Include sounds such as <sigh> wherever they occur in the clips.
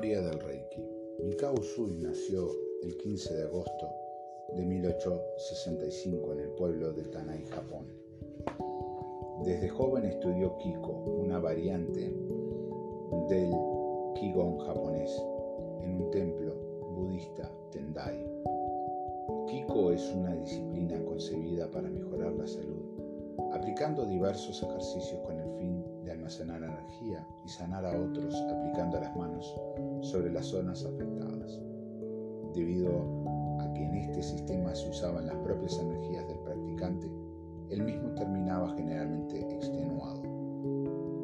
Historia del Reiki. Mikao Usui nació el 15 de agosto de 1865 en el pueblo de Tanai, Japón. Desde joven estudió Kiko, una variante del Qigong japonés, en un templo budista Tendai. Kiko es una disciplina concebida para mejorar la salud, aplicando diversos ejercicios con el fin de almacenar energía y sanar a otros aplicando las manos sobre las zonas afectadas. Debido a que en este sistema se usaban las propias energías del practicante, el mismo terminaba generalmente extenuado.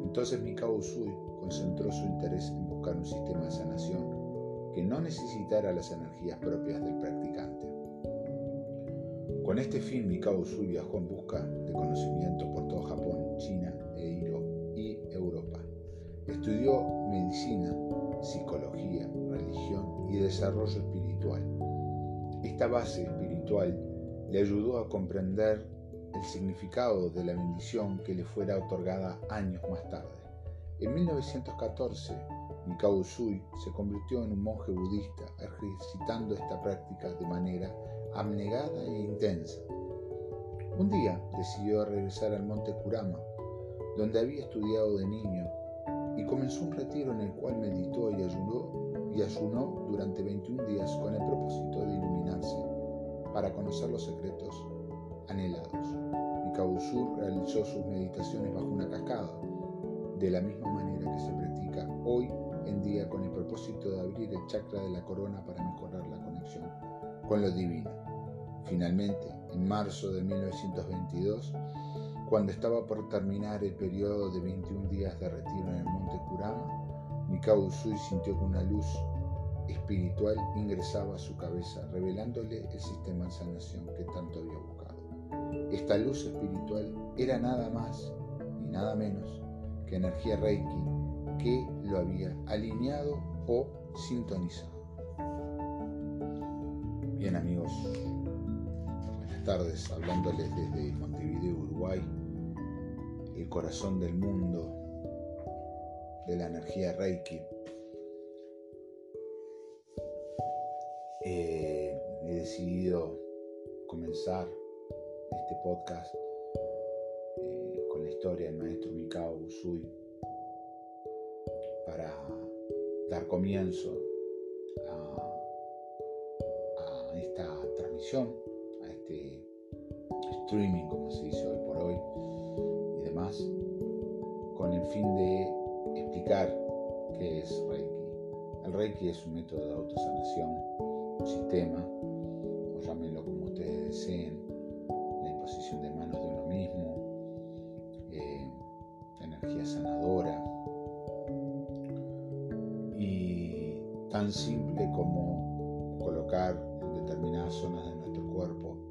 Entonces Mikao Usui concentró su interés en buscar un sistema de sanación que no necesitara las energías propias del practicante. Con este fin, Mikao Usui viajó en busca de conocimiento por todo Japón, China Estudió medicina, psicología, religión y desarrollo espiritual. Esta base espiritual le ayudó a comprender el significado de la bendición que le fuera otorgada años más tarde. En 1914, Mikao Usui se convirtió en un monje budista, ejercitando esta práctica de manera abnegada e intensa. Un día decidió regresar al monte Kurama, donde había estudiado de niño y comenzó un retiro en el cual meditó y ayunó, y ayunó durante 21 días con el propósito de iluminarse para conocer los secretos anhelados. Mikao-Usur realizó sus meditaciones bajo una cascada, de la misma manera que se practica hoy en día con el propósito de abrir el chakra de la corona para mejorar la conexión con lo divino. Finalmente, en marzo de 1922, cuando estaba por terminar el periodo de 21 días de retiro en el monte Kurama, Mikao Usui sintió que una luz espiritual ingresaba a su cabeza, revelándole el sistema de sanación que tanto había buscado. Esta luz espiritual era nada más ni nada menos que energía Reiki que lo había alineado o sintonizado. Bien amigos, buenas tardes, hablándoles desde Montevideo, Uruguay el corazón del mundo, de la energía Reiki. Eh, he decidido comenzar este podcast eh, con la historia del maestro Mikao Usui para dar comienzo a, a esta transmisión, a este streaming, como se dice hoy por hoy, con el fin de explicar qué es Reiki. El Reiki es un método de autosanación, un sistema, o llámenlo como ustedes deseen, la imposición de manos de uno mismo, eh, energía sanadora y tan simple como colocar en determinadas zonas de nuestro cuerpo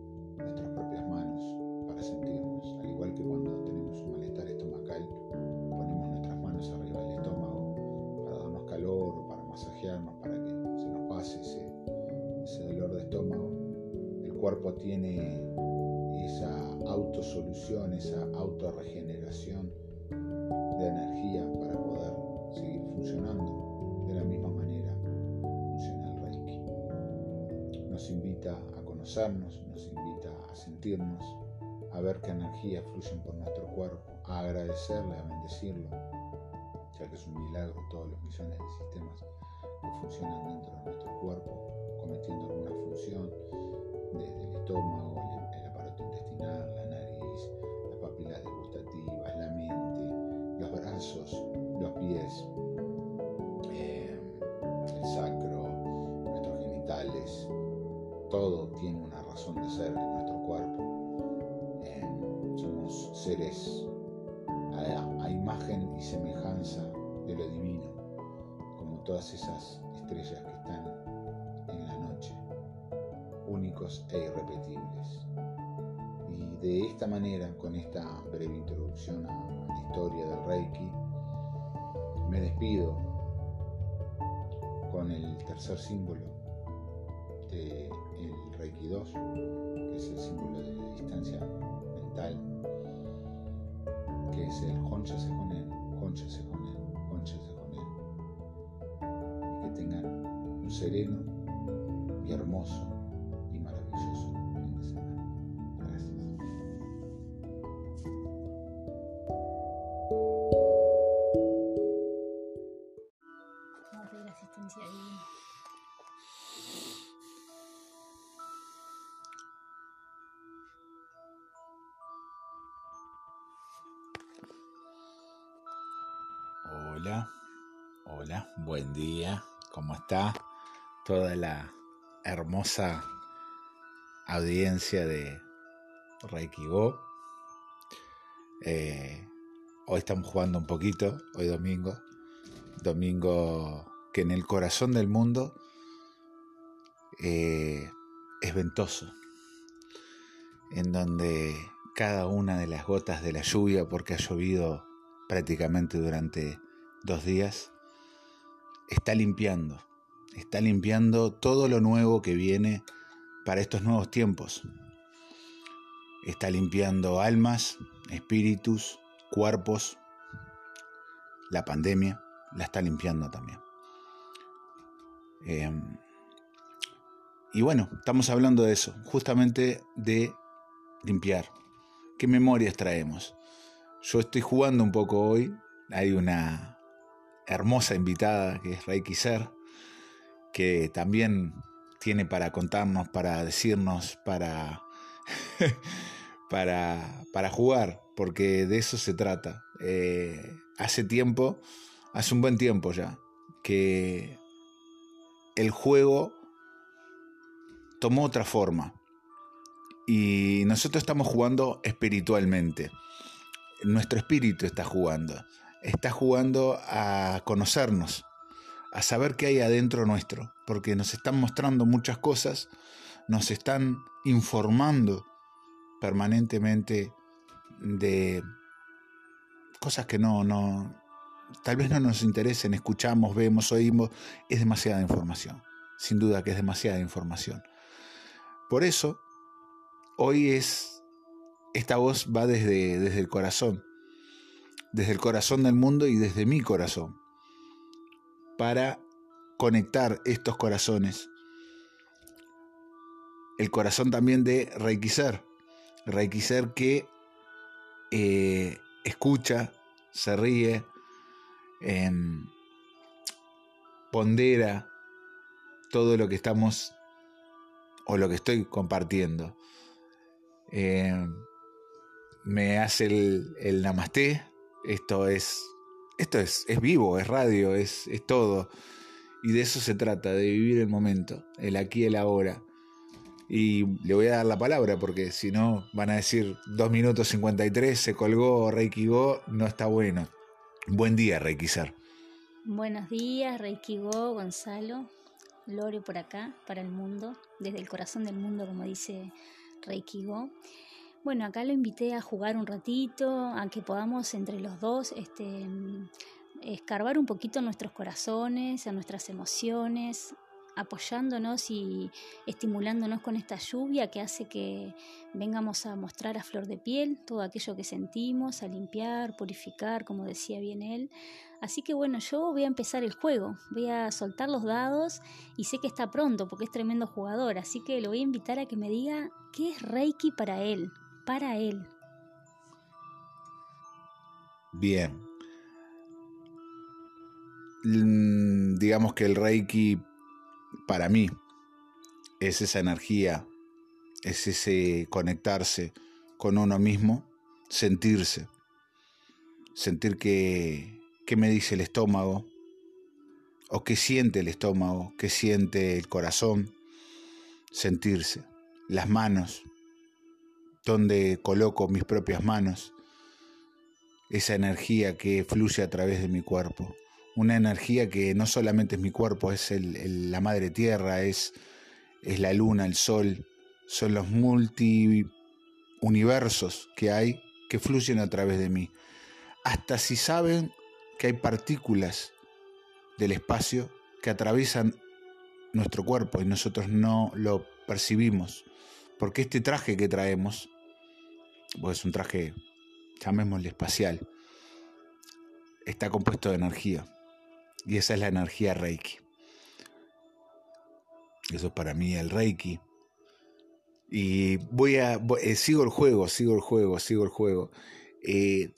tiene esa autosolución, esa autorregeneración de energía para poder seguir funcionando. De la misma manera funciona el Reiki. Nos invita a conocernos, nos invita a sentirnos, a ver qué energías fluyen por nuestro cuerpo, a agradecerle, a bendecirlo, ya que es un milagro todos los millones de sistemas que funcionan dentro de nuestro cuerpo, cometiendo alguna función, desde el estómago, el, aparato intestinal, la nariz, las papilas degustativas, la mente, los brazos, los pies, eh, el sacro, nuestros genitales, todo tiene una razón de ser en nuestro cuerpo. Seres a, imagen y semejanza de lo divino, como todas esas estrellas que están únicos e irrepetibles. Y de esta manera, con esta breve introducción a, la historia del Reiki, me despido con el tercer símbolo del Reiki 2, que es el símbolo de distancia mental que es el Honcha con él, Honcha con él, Honcha con él. Y que sereno y hermoso buen día, ¿cómo está toda la hermosa audiencia de Reiki Go? Eh, hoy estamos jugando un poquito, hoy domingo, domingo que en el corazón del mundo eh, es ventoso, en donde cada una de las gotas de la lluvia, porque ha llovido prácticamente durante dos días, está limpiando, está limpiando todo lo nuevo que viene para estos nuevos tiempos. Está limpiando almas, espíritus, cuerpos. La pandemia la está limpiando también. Em, y bueno, estamos hablando de eso, justamente de limpiar. ¿Qué memorias traemos? Yo estoy jugando un poco hoy. Hay una hermosa invitada que es Reiki Ser, que también tiene para contarnos, para decirnos, para, <laughs> para, para jugar, porque de eso se trata. Eh, hace tiempo, hace un buen tiempo ya, que el juego tomó otra forma. Y nosotros estamos jugando espiritualmente nuestro espíritu está jugando. Está jugando a conocernos, a saber qué hay adentro nuestro, porque nos están mostrando muchas cosas, nos están informando permanentemente de cosas que no, no, tal vez no nos interesen, escuchamos, vemos, oímos, es demasiada información, sin duda que es demasiada información. Por eso, hoy es esta voz va desde, desde el corazón, desde el corazón del mundo y desde mi corazón, para conectar estos corazones. El corazón también de Reikisar, Reikisar que eh, escucha, se ríe, em, pondera todo lo que estamos o lo que estoy compartiendo. Em, me hace el, el namaste. Esto es, esto es, es vivo, es radio, es, es todo. Y de eso se trata, de vivir el momento, el aquí y el ahora. Y le voy a dar la palabra porque si no van a decir 2 minutos 53, se colgó Reiki Go, no está bueno. Buen día, Reiki Ser. Buenos días, Reiki Go, Gonzalo. Lore por acá, para el mundo, desde el corazón del mundo, como dice Reiki Go. Bueno, acá lo invité a jugar un ratito, a que podamos entre los dos este, escarbar un poquito nuestros corazones, a nuestras emociones, apoyándonos y estimulándonos con esta lluvia que hace que vengamos a mostrar a flor de piel todo aquello que sentimos, a limpiar, purificar, como decía bien él. Así que bueno, yo voy a empezar el juego, voy a soltar los dados y sé que está pronto porque es tremendo jugador, así que lo voy a invitar a que me diga qué es Reiki para él, para Él. Bien. Mm, digamos que el Reiki para mí es esa energía, es ese conectarse con uno mismo, sentirse, sentir que, qué me dice el estómago, o qué siente el estómago, qué siente el corazón, sentirse, las manos, donde coloco mis propias manos, esa energía que fluye a través de mi cuerpo, una energía que no solamente es mi cuerpo, es la madre tierra, es, es la luna, el sol, son los multi universos que hay que fluyen a través de mí. Hasta si saben que hay partículas del espacio que atraviesan nuestro cuerpo y nosotros no lo percibimos, porque este traje que traemos pues es un traje, llamémosle espacial, está compuesto de energía. Y esa es la energía Reiki. Eso es para mí el Reiki. Y voy a. Eh, sigo el juego, sigo el juego, sigo el juego. Eh,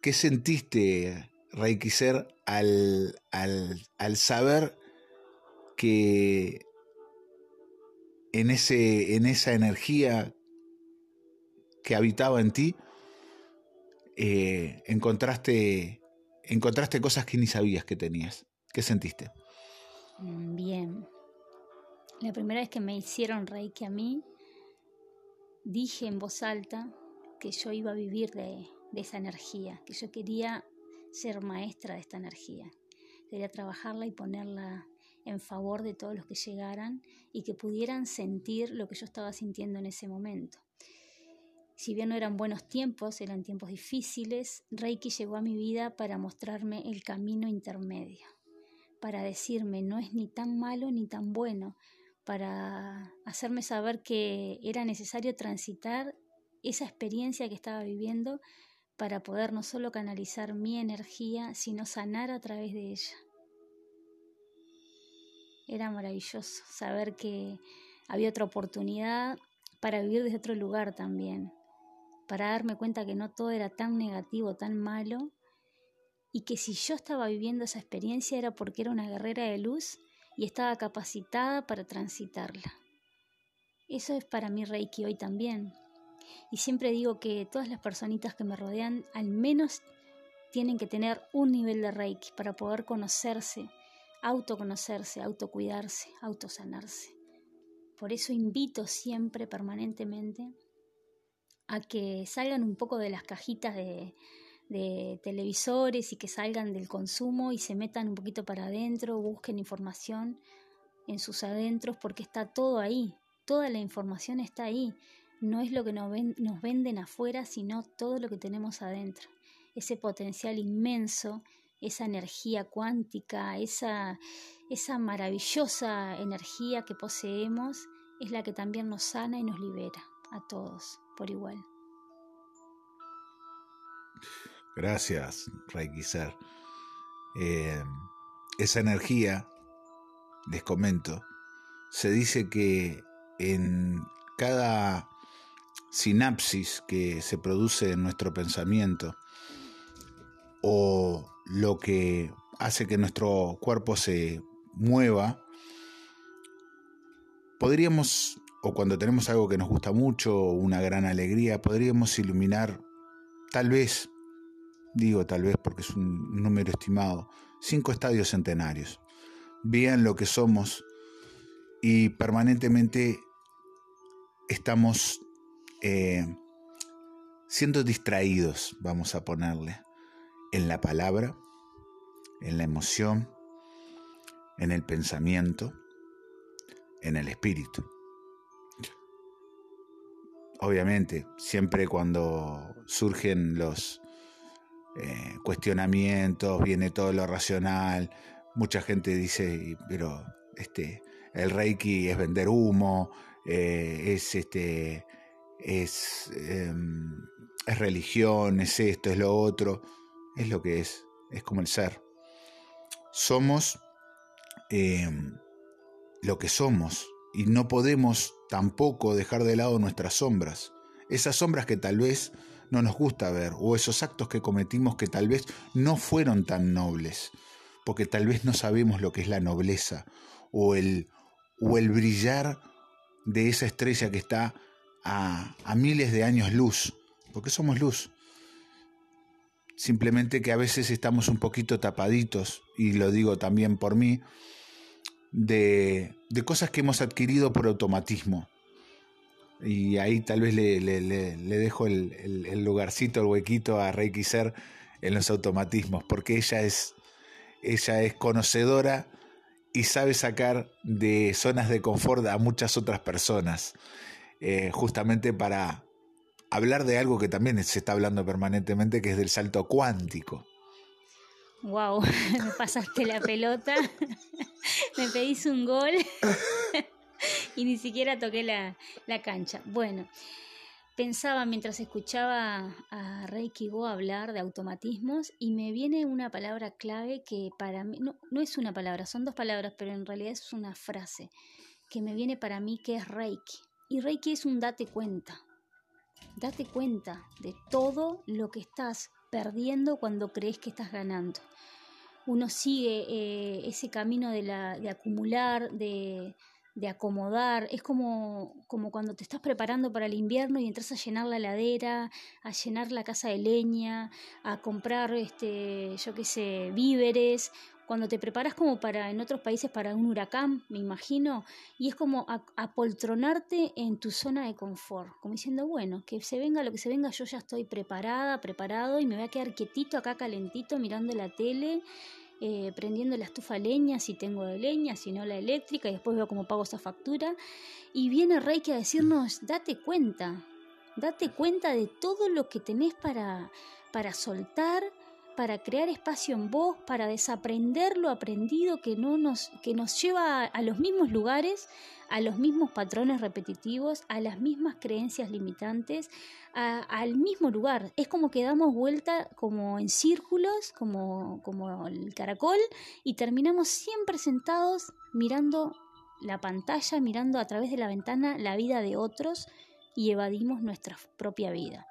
¿Qué sentiste, Reiki Ser, al, al, al saber que en, ese, en esa energía que habitaba en ti, eh, encontraste, encontraste cosas que ni sabías que tenías. ¿Qué sentiste? Mm, bien. La primera vez que me hicieron reiki a mí, dije en voz alta que yo iba a vivir de, de esa energía, que yo quería ser maestra de esta energía. Quería trabajarla y ponerla en favor de todos los que llegaran y que pudieran sentir lo que yo estaba sintiendo en ese momento. Si bien no eran buenos tiempos, eran tiempos difíciles, Reiki llegó a mi vida para mostrarme el camino intermedio, para decirme no es ni tan malo ni tan bueno, para hacerme saber que era necesario transitar esa experiencia que estaba viviendo para poder no solo canalizar mi energía, sino sanar a través de ella. Era maravilloso saber que había otra oportunidad para vivir desde otro lugar también, para darme cuenta que no todo era tan negativo, tan malo, y que si yo estaba viviendo esa experiencia era porque era una guerrera de luz y estaba capacitada para transitarla. Eso es para mí Reiki hoy también. Y siempre digo que todas las personitas que me rodean al menos tienen que tener un nivel de Reiki para poder conocerse, autoconocerse, autocuidarse, autosanarse. Por eso invito siempre, permanentemente, a que salgan un poco de las cajitas de, televisores y que salgan del consumo y se metan un poquito para adentro, busquen información en sus adentros porque está todo ahí, toda la información está ahí, no es lo que nos, nos venden afuera, sino todo lo que tenemos adentro, ese potencial inmenso, esa energía cuántica, esa, esa maravillosa energía que poseemos, es la que también nos sana y nos libera a todos por igual. Gracias, Reiki eh, esa energía, les comento, se dice que en cada sinapsis que se produce en nuestro pensamiento o lo que hace que nuestro cuerpo se mueva, podríamos, o cuando tenemos algo que nos gusta mucho, una gran alegría, podríamos iluminar tal vez digo tal vez porque es un número estimado, cinco estadios centenarios. Vean lo que somos y permanentemente estamos eh, siendo distraídos, vamos a ponerle, en la palabra, en la emoción, en el pensamiento, en el espíritu. Obviamente, siempre cuando surgen los eh, cuestionamientos, viene todo lo racional. Mucha gente dice, pero este, el Reiki es vender humo, eh, es este, es, em, es religión, es esto, es lo otro. Es lo que es, es como el ser. Somos em, lo que somos y no podemos tampoco dejar de lado nuestras sombras. Esas sombras que tal vez no nos gusta ver, o esos actos que cometimos que tal vez no fueron tan nobles, porque tal vez no sabemos lo que es la nobleza, o el, o el brillar de esa estrella que está a, a miles de años luz, porque somos luz. Simplemente que a veces estamos un poquito tapaditos, y lo digo también por mí, de, de cosas que hemos adquirido por automatismo y ahí tal vez le, dejo el, lugarcito, el huequito a Reiki Ser en los automatismos, porque ella es, ella es conocedora y sabe sacar de zonas de confort a muchas otras personas, eh, justamente para hablar de algo que también se está hablando permanentemente, que es del salto cuántico. Wow, <laughs> me pasaste la pelota, <laughs> me pedís un gol. <laughs> y ni siquiera toqué la, cancha. Bueno, pensaba mientras escuchaba a Reiki Go hablar de automatismos y me viene una palabra clave que para mí, no, no es una palabra, son dos palabras, pero en realidad es una frase que me viene para mí que es Reiki. Y Reiki es un date cuenta. Date cuenta de todo lo que estás perdiendo cuando crees que estás ganando. Uno sigue eh, ese camino de, la, de acumular, de, de acomodar. Es como, como cuando te estás preparando para el invierno y entras a llenar la ladera, a llenar la casa de leña, a comprar, este, yo qué sé, víveres. Cuando te preparas como para en otros países para un huracán, me imagino, y es como apoltronarte en tu zona de confort, como diciendo, bueno, que se venga lo que se venga, yo ya estoy preparada, preparado y me voy a quedar quietito acá calentito mirando la tele eh, prendiendo la estufa leña si tengo de leña, si no la eléctrica, y después veo cómo pago esa factura. Y viene Reiki a decirnos, date cuenta, date cuenta de todo lo que tenés para, para soltar, para crear espacio en vos, para desaprender lo aprendido que, no nos, que nos lleva a los mismos lugares, a los mismos patrones repetitivos, a las mismas creencias limitantes, al mismo lugar. Es como que damos vuelta como en círculos, como, como el caracol, y terminamos siempre sentados mirando la pantalla, mirando a través de la ventana la vida de otros y evadimos nuestra propia vida.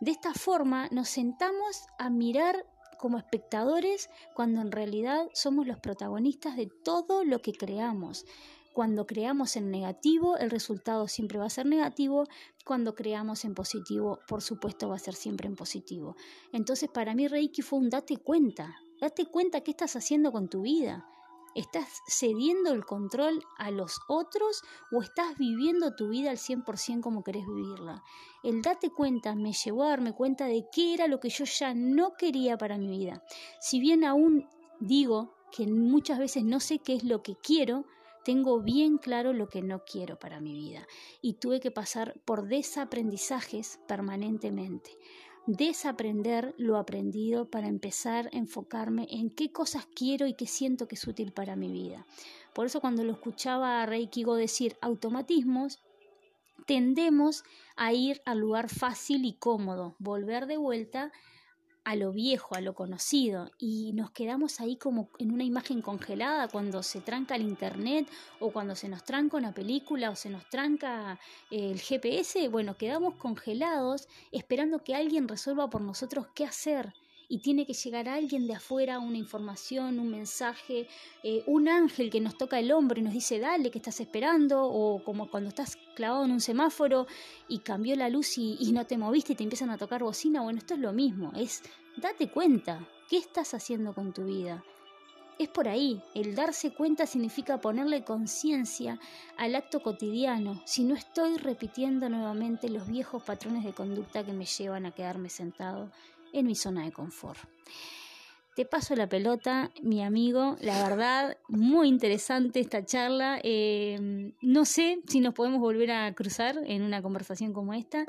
De esta forma nos sentamos a mirar como espectadores cuando en realidad somos los protagonistas de todo lo que creamos. Cuando creamos en negativo, el resultado siempre va a ser negativo. Cuando creamos en positivo, por supuesto, va a ser siempre en positivo. Entonces, para mí Reiki fue un date cuenta. Date cuenta qué estás haciendo con tu vida. ¿Estás cediendo el control a los otros o estás viviendo tu vida al 100% como querés vivirla? El date cuenta me llevó a darme cuenta de qué era lo que yo ya no quería para mi vida. Si bien aún digo que muchas veces no sé qué es lo que quiero, tengo bien claro lo que no quiero para mi vida y tuve que pasar por desaprendizajes permanentemente. Desaprender lo aprendido para empezar a enfocarme en qué cosas quiero y qué siento que es útil para mi vida. Por eso cuando lo escuchaba a Reiki Go decir automatismos, tendemos a ir al lugar fácil y cómodo, volver de vuelta a lo viejo, a lo conocido, y nos quedamos ahí como en una imagen congelada cuando se tranca el internet o cuando se nos tranca una película o se nos tranca eh, el GPS, bueno, quedamos congelados esperando que alguien resuelva por nosotros qué hacer y tiene que llegar alguien de afuera, una información, un mensaje, eh, un ángel que nos toca el hombro y nos dice, dale, que estás esperando, o como cuando estás clavado en un semáforo y cambió la luz y, y no te moviste y te empiezan a tocar bocina, bueno, esto es lo mismo, es date cuenta, ¿qué estás haciendo con tu vida? Es por ahí, el darse cuenta significa ponerle conciencia al acto cotidiano, si no estoy repitiendo nuevamente los viejos patrones de conducta que me llevan a quedarme sentado en mi zona de confort. Te paso la pelota, mi amigo. La verdad, muy interesante esta charla. Em, no sé si nos podemos volver a cruzar en una conversación como esta,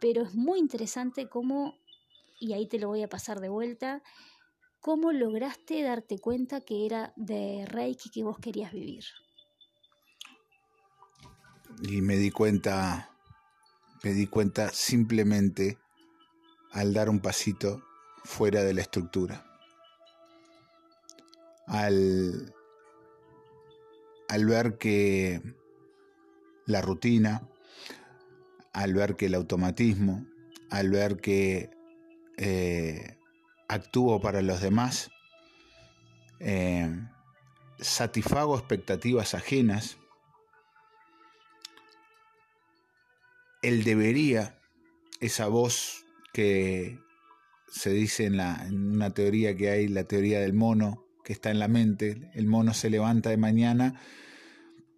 pero es muy interesante cómo, y ahí te lo voy a pasar de vuelta, cómo lograste darte cuenta que era de Reiki que vos querías vivir. Y me di cuenta, me di cuenta simplemente al dar un pasito fuera de la estructura. Al, al ver que la rutina, al ver que el automatismo, al ver que eh, actúo para los demás, eh, satisfago expectativas ajenas, él debería, esa voz que se dice en, la, en una teoría que hay, la teoría del mono, que está en la mente. El mono se levanta de mañana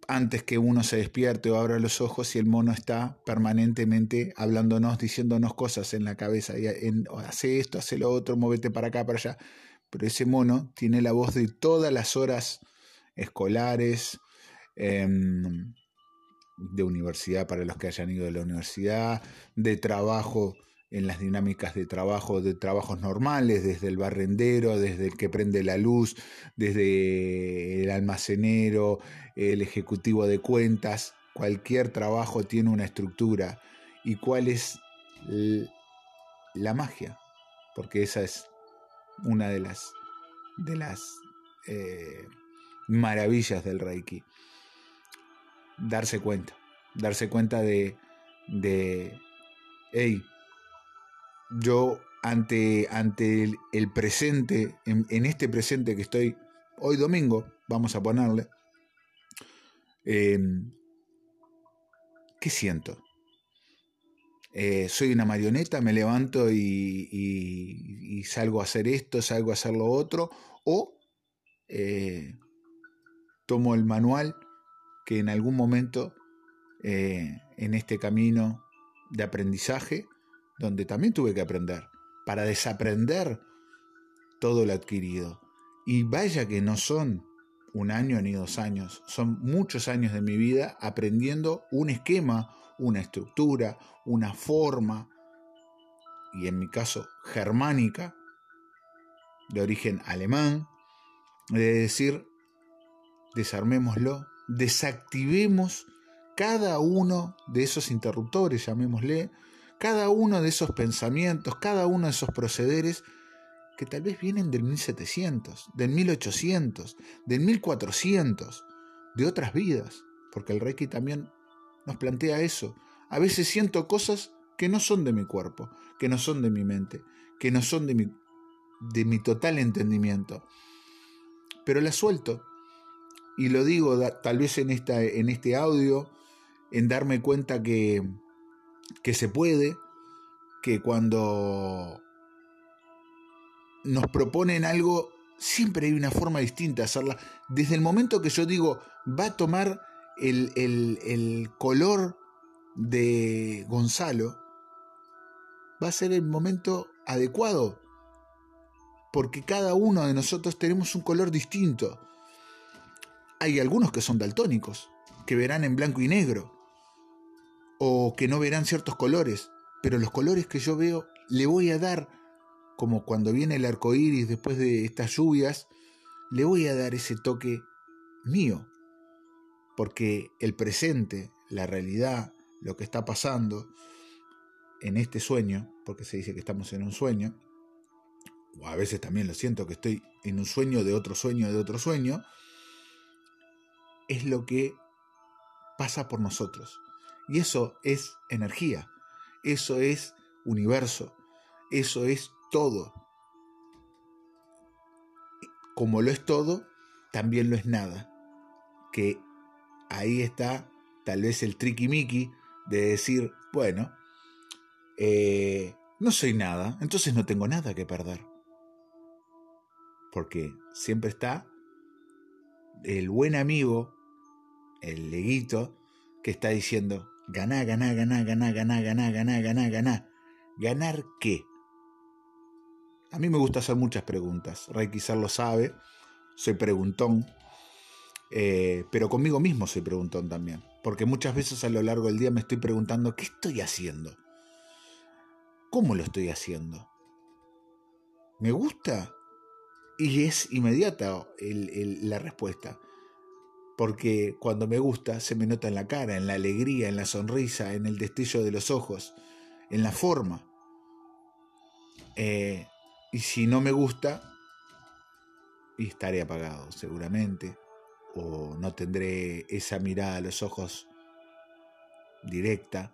antes que uno se despierte o abra los ojos y el mono está permanentemente hablándonos, diciéndonos cosas en la cabeza. Y hace esto, hace lo otro, móvete para acá, para allá. Pero ese mono tiene la voz de todas las horas escolares, em, de universidad para los que hayan ido de la universidad, de trabajo en las dinámicas de trabajo, de trabajos normales, desde el barrendero, desde el que prende la luz, desde el almacenero, el ejecutivo de cuentas, cualquier trabajo tiene una estructura. ¿Y cuál es la magia, porque esa es una de las, de las eh, maravillas del Reiki. Darse cuenta, darse cuenta de, de hey, yo ante, ante el, presente, en, este presente que estoy hoy domingo, vamos a ponerle, em, ¿qué siento? Eh, soy una marioneta, me levanto y, salgo a hacer esto, salgo a hacer lo otro, o eh, tomo el manual que en algún momento eh, en este camino de aprendizaje, donde también tuve que aprender, para desaprender todo lo adquirido. Y vaya que no son un año ni dos años, son muchos años de mi vida aprendiendo un esquema, una estructura, una forma, y en mi caso germánica, de origen alemán, de decir, desarmémoslo, desactivemos cada uno de esos interruptores, llamémosle, cada uno de esos pensamientos, cada uno de esos procederes que tal vez vienen del 1700, del 1800, del 1400, de otras vidas, porque el Reiki también nos plantea eso. A veces siento cosas que no son de mi cuerpo, que no son de mi mente, que no son de mi, de mi total entendimiento. Pero las suelto. Y lo digo tal vez en, esta, en este audio, en darme cuenta que, que se puede, que cuando nos proponen algo, siempre hay una forma distinta de hacerla. Desde el momento que yo digo, va a tomar el, el, color de Gonzalo, va a ser el momento adecuado, porque cada uno de nosotros tenemos un color distinto. Hay algunos que son daltónicos, que verán en blanco y negro, o que no verán ciertos colores, pero los colores que yo veo le voy a dar, como cuando viene el arco iris después de estas lluvias, le voy a dar ese toque mío, porque el presente, la realidad, lo que está pasando en este sueño, porque se dice que estamos en un sueño, o a veces también lo siento que estoy en un sueño de otro sueño de otro sueño, es lo que pasa por nosotros. Y eso es energía, eso es universo, eso es todo. Como lo es todo, también lo es nada. Que ahí está tal vez el tricky de decir, bueno, eh, no soy nada, entonces no tengo nada que perder. Porque siempre está el buen amigo, el leguito, que está diciendo, Ganá, ganá, ganá, ganá, ganá, ganá, ganá, ganá, ganá. ¿Ganar qué? A mí me gusta hacer muchas preguntas. Ray quizás lo sabe. Soy preguntón. Eh, pero conmigo mismo soy preguntón también. Porque muchas veces a lo largo del día me estoy preguntando, ¿qué estoy haciendo? ¿Cómo lo estoy haciendo? ¿Me gusta? Y es inmediata la respuesta porque cuando me gusta se me nota en la cara, en la alegría, en la sonrisa, en el destello de los ojos, en la forma. Eh, y si no me gusta, estaré apagado seguramente, o no tendré esa mirada a los ojos directa,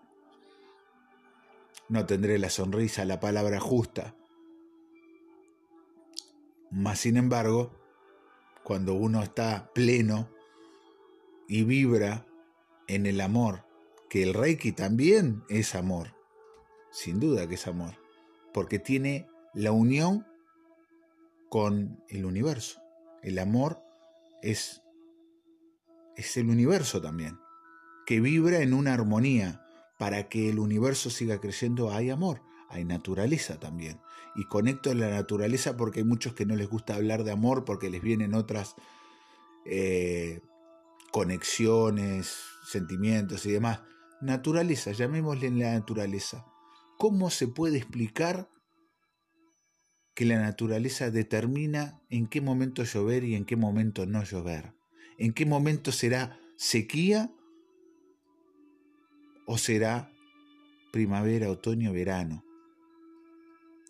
no tendré la sonrisa, la palabra justa. Más sin embargo, cuando uno está pleno, y vibra en el amor, que el Reiki también es amor, sin duda que es amor, porque tiene la unión con el universo. El amor es, es el universo también, que vibra en una armonía. Para que el universo siga creciendo hay amor, hay naturaleza también. Y conecto la naturaleza porque hay muchos que no les gusta hablar de amor porque les vienen otras eh, conexiones, sentimientos y demás. Naturaleza, llamémosle en la naturaleza. ¿Cómo se puede explicar que la naturaleza determina en qué momento llover y en qué momento no llover? ¿En qué momento será sequía o será primavera, otoño, verano.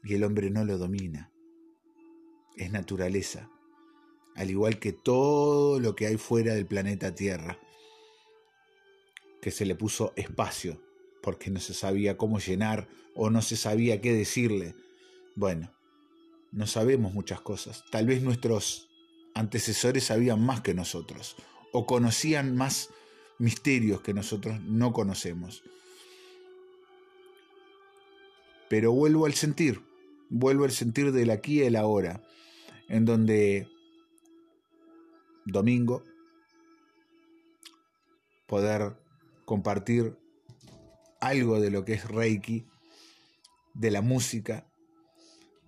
Y el hombre no lo domina. Es naturaleza, al igual que todo lo que hay fuera del planeta Tierra, que se le puso espacio, porque no se sabía cómo llenar o no se sabía qué decirle. Bueno, no sabemos muchas cosas. Tal vez nuestros antecesores sabían más que nosotros o conocían más misterios que nosotros no conocemos. Pero vuelvo al sentir, vuelvo al sentir del aquí y el ahora, en donde domingo poder compartir algo de lo que es Reiki, de la música,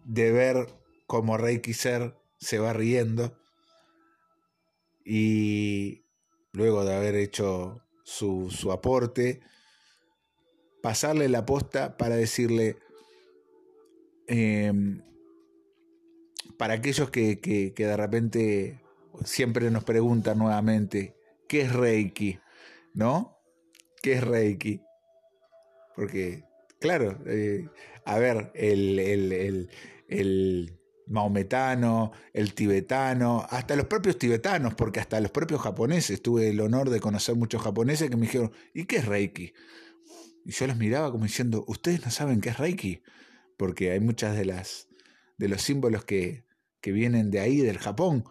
de ver cómo Reiki Ser se va riendo. Y luego de haber hecho su, aporte, pasarle la posta para decirle, em, para aquellos que, que, que de repente siempre nos preguntan nuevamente, ¿qué es Reiki? ¿No? ¿Qué es Reiki? Porque, claro, eh, a ver, el, el, el, maometano, el tibetano, hasta los propios tibetanos, porque hasta los propios japoneses, tuve el honor de conocer muchos japoneses que me dijeron, ¿y qué es Reiki? Y yo los miraba como diciendo, ¿ustedes no saben qué es Reiki? Porque hay muchas de las de los símbolos que, que vienen de ahí, del Japón,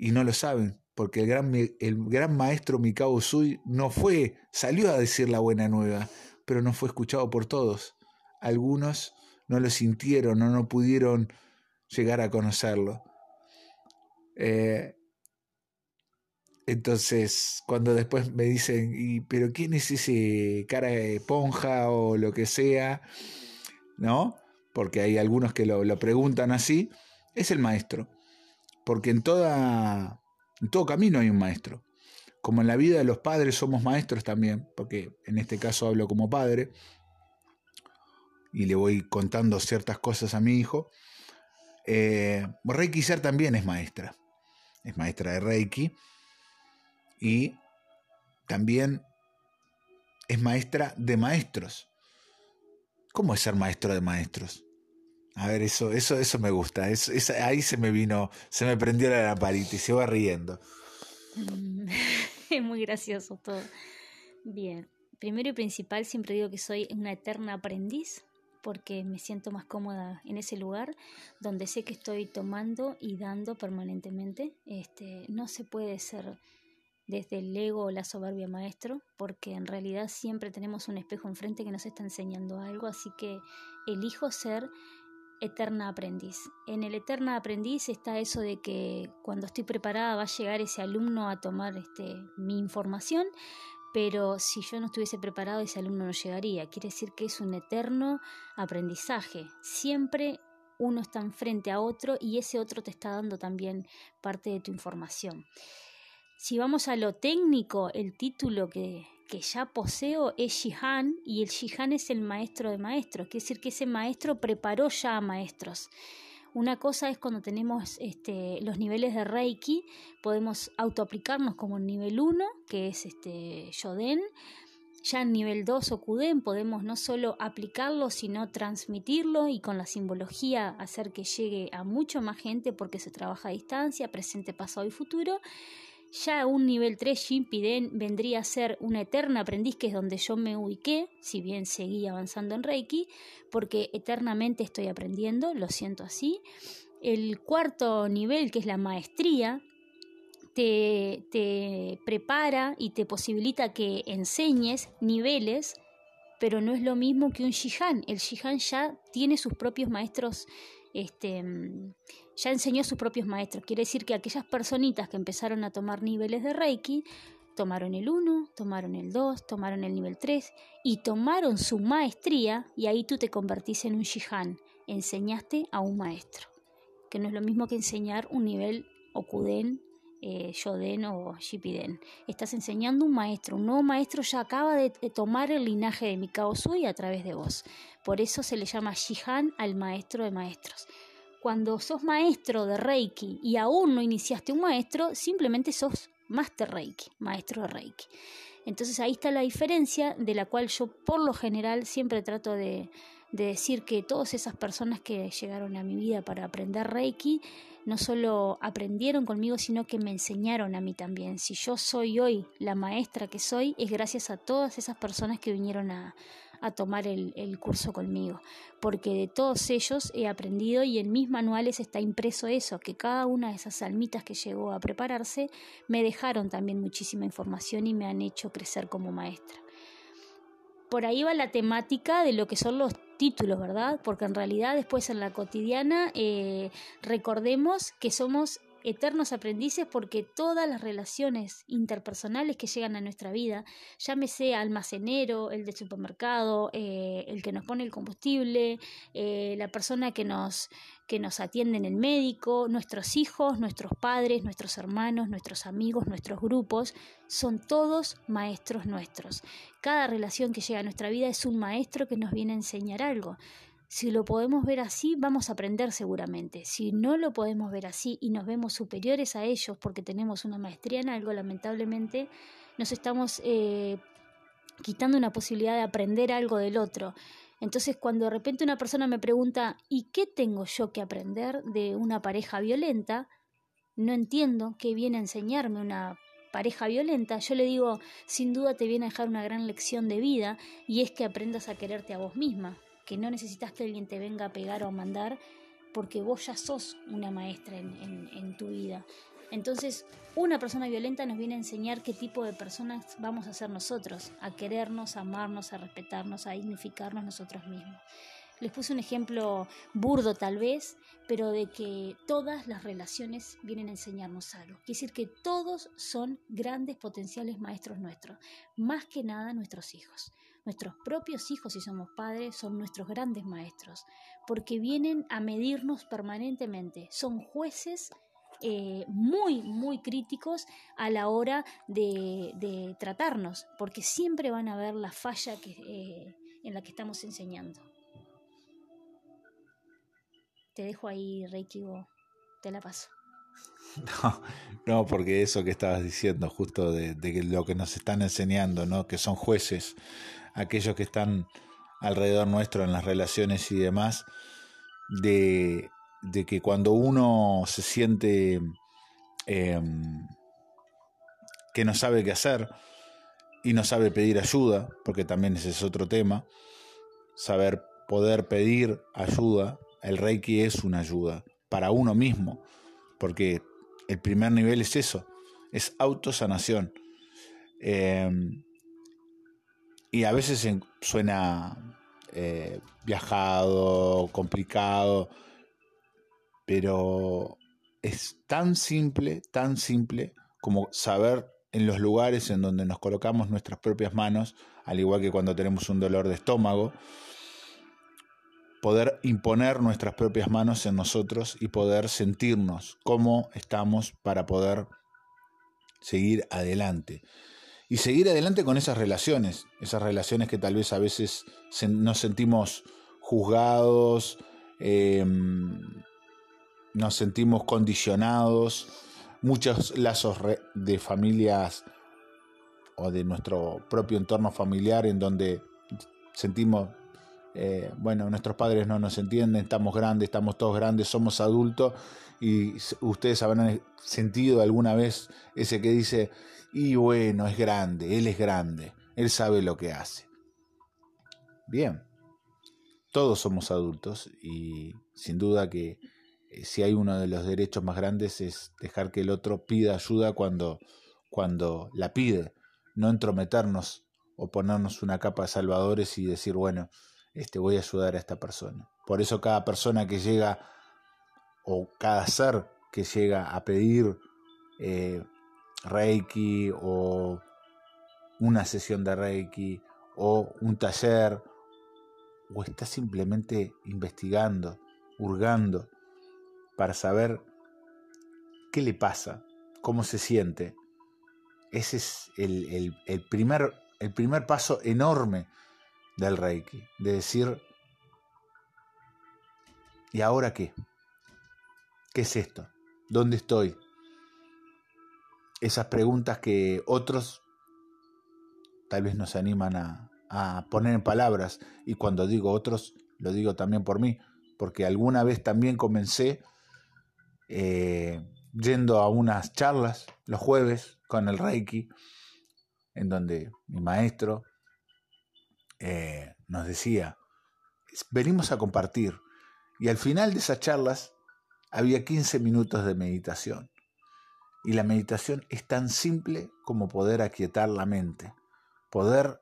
y no lo saben, porque el gran, el gran maestro Mikao Usui no fue, salió a decir la buena nueva, pero no fue escuchado por todos. Algunos no lo sintieron o no pudieron llegar a conocerlo. Eh, entonces, cuando después me dicen, ¿y, pero quién es ese cara de ponja o lo que sea? ¿No? Porque hay algunos que lo, lo preguntan así, es el maestro porque en, toda, todo camino hay un maestro. Como en la vida de los padres somos maestros también, porque en este caso hablo como padre y le voy contando ciertas cosas a mi hijo. Eh, Reiki Ser también es maestra, es maestra de Reiki y también es maestra de maestros. ¿Cómo es ser maestro de maestros? A ver, eso, eso, eso me gusta. ahí se me vino, se me prendió la lamparita y se va riendo. <laughs> Es muy gracioso todo. Bien, primero y principal siempre digo que soy una eterna aprendiz porque me siento más cómoda en ese lugar donde sé que estoy tomando y dando permanentemente. Este, no se puede ser desde el ego o la soberbia maestro, porque en realidad siempre tenemos un espejo enfrente que nos está enseñando algo, así que elijo ser eterna aprendiz. En el eterna aprendiz está eso de que cuando estoy preparada va a llegar ese alumno a tomar este, mi información, pero si yo no estuviese preparado ese alumno no llegaría. Quiere decir que es un eterno aprendizaje. Siempre uno está enfrente a otro y ese otro te está dando también parte de tu información. Si vamos a lo técnico, el título que, que ya poseo es Shihan y el Shihan es el maestro de maestros, quiere decir que ese maestro preparó ya a maestros. Una cosa es cuando tenemos este, los niveles de Reiki, podemos autoaplicarnos como en nivel 1, que es este Yoden. Ya en nivel 2 o Kuden podemos no solo aplicarlo, sino transmitirlo y con la simbología hacer que llegue a mucho más gente porque se trabaja a distancia, presente, pasado y futuro. Ya un nivel 3 Shimpiden vendría a ser una eterna aprendiz, que es donde yo me ubiqué, si bien seguí avanzando en Reiki, porque eternamente estoy aprendiendo, lo siento así. El cuarto nivel, que es la maestría, te, te prepara y te posibilita que enseñes niveles, pero no es lo mismo que un Shihan. El Shihan ya tiene sus propios maestros este, ya enseñó a sus propios maestros. Quiere decir que aquellas personitas que empezaron a tomar niveles de Reiki, tomaron el 1, tomaron el 2, tomaron el nivel 3 y tomaron su maestría y ahí tú te convertís en un Shihan. Enseñaste a un maestro, que no es lo mismo que enseñar un nivel Okuden, eh, Yoden o Shipiden. Estás enseñando un maestro, un nuevo maestro ya acaba de, tomar el linaje de Mikao Sui a través de vos. Por eso se le llama Shihan al maestro de maestros cuando sos maestro de Reiki y aún no iniciaste un maestro, simplemente sos Master Reiki, maestro de Reiki. Entonces ahí está la diferencia de la cual yo por lo general siempre trato de, de decir que todas esas personas que llegaron a mi vida para aprender Reiki, no solo aprendieron conmigo, sino que me enseñaron a mí también. Si yo soy hoy la maestra que soy, es gracias a todas esas personas que vinieron a, a tomar el, el, curso conmigo, porque de todos ellos he aprendido y en mis manuales está impreso eso, que cada una de esas almitas que llegó a prepararse me dejaron también muchísima información y me han hecho crecer como maestra. Por ahí va la temática de lo que son los títulos, ¿verdad? Porque en realidad después en la cotidiana eh, recordemos que somos eternos aprendices porque todas las relaciones interpersonales que llegan a nuestra vida, llámese almacenero, el del supermercado, eh, el que nos pone el combustible, eh, la persona que nos, que nos atiende en el médico, nuestros hijos, nuestros padres, nuestros hermanos, nuestros amigos, nuestros grupos, son todos maestros nuestros. Cada relación que llega a nuestra vida es un maestro que nos viene a enseñar algo. Si lo podemos ver así, vamos a aprender seguramente. Si no lo podemos ver así y nos vemos superiores a ellos porque tenemos una maestría en algo, lamentablemente nos estamos eh, quitando una posibilidad de aprender algo del otro. Entonces, cuando de repente una persona me pregunta, ¿y qué tengo yo que aprender de una pareja violenta? No entiendo qué viene a enseñarme una pareja violenta, yo le digo, sin duda te viene a dejar una gran lección de vida y es que aprendas a quererte a vos misma que no necesitas que alguien te venga a pegar o a mandar, porque vos ya sos una maestra en, tu vida. Entonces, una persona violenta nos viene a enseñar qué tipo de personas vamos a ser nosotros, a querernos, a amarnos, a respetarnos, a dignificarnos nosotros mismos. Les puse un ejemplo burdo tal vez, pero de que todas las relaciones vienen a enseñarnos algo. Quiere decir que todos son grandes potenciales maestros nuestros, más que nada nuestros hijos. Nuestros propios hijos, si somos padres, son nuestros grandes maestros, porque vienen a medirnos permanentemente. Son jueces eh, muy, muy críticos a la hora de, tratarnos, porque siempre van a ver la falla eh, en la que estamos enseñando. Te dejo ahí, Reiki, te la paso. <laughs> No, no, porque eso que estabas diciendo, justo de, de, lo que nos están enseñando, ¿no? Que son jueces, aquellos que están alrededor nuestro en las relaciones y demás, de, que cuando uno se siente em, que no sabe qué hacer y no sabe pedir ayuda, porque también ese es otro tema, saber poder pedir ayuda, el Reiki es una ayuda para uno mismo, porque el primer nivel es eso, es autosanación. Eh, y a veces suena eh, viajado, complicado, pero es tan simple, tan simple como saber en los lugares en donde nos colocamos nuestras propias manos, al igual que cuando tenemos un dolor de estómago, poder imponer nuestras propias manos en nosotros y poder sentirnos cómo estamos para poder seguir adelante. Y seguir adelante con esas relaciones, esas relaciones que tal vez a veces nos sentimos juzgados, em, nos sentimos condicionados, muchos lazos de familias o de nuestro propio entorno familiar en donde sentimos, eh, bueno, nuestros padres no nos entienden, estamos grandes, estamos todos grandes, somos adultos y ustedes habrán sentido alguna vez ese que dice, y bueno, es grande, él es grande, él sabe lo que hace. Bien, todos somos adultos y sin duda que eh, si hay uno de los derechos más grandes es dejar que el otro pida ayuda cuando, cuando la pide, no entrometernos o ponernos una capa de salvadores y decir, bueno, este, voy a ayudar a esta persona. Por eso cada persona que llega o cada ser que llega a pedir eh, Reiki o una sesión de Reiki o un taller o está simplemente investigando, hurgando para saber qué le pasa, cómo se siente. Ese es el, primer, el primer paso enorme del Reiki, de decir, ¿y ahora qué? ¿Qué es esto? ¿Dónde estoy? esas preguntas que otros tal vez nos animan a, poner en palabras. Y cuando digo otros, lo digo también por mí, porque alguna vez también comencé eh, yendo a unas charlas los jueves con el Reiki, en donde mi maestro eh, nos decía, venimos a compartir. Y al final de esas charlas había 15 minutos de meditación. Y la meditación es tan simple como poder aquietar la mente, poder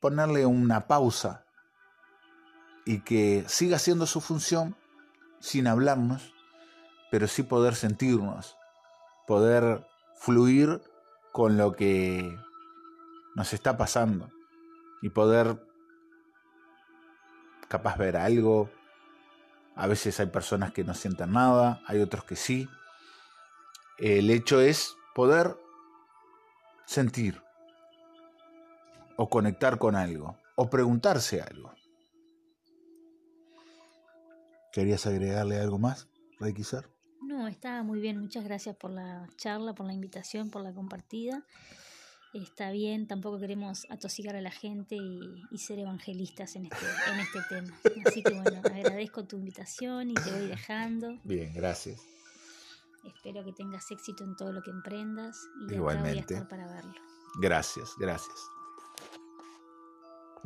ponerle una pausa y que siga haciendo su función sin hablarnos, pero sí poder sentirnos, poder fluir con lo que nos está pasando y poder capaz ver algo. A veces hay personas que no sienten nada, hay otros que sí. El hecho es poder sentir o conectar con algo o preguntarse algo. ¿Querías agregarle algo más, Reikizar? No, estaba muy bien. Muchas gracias por la charla, por la invitación, por la compartida. Está bien, tampoco queremos atosigar a la gente y, ser evangelistas en este, en este tema. Así que bueno, agradezco tu invitación y te voy dejando. Bien, gracias. Espero que tengas éxito en todo lo que emprendas y Igualmente. voy a estar para verlo. Gracias, gracias.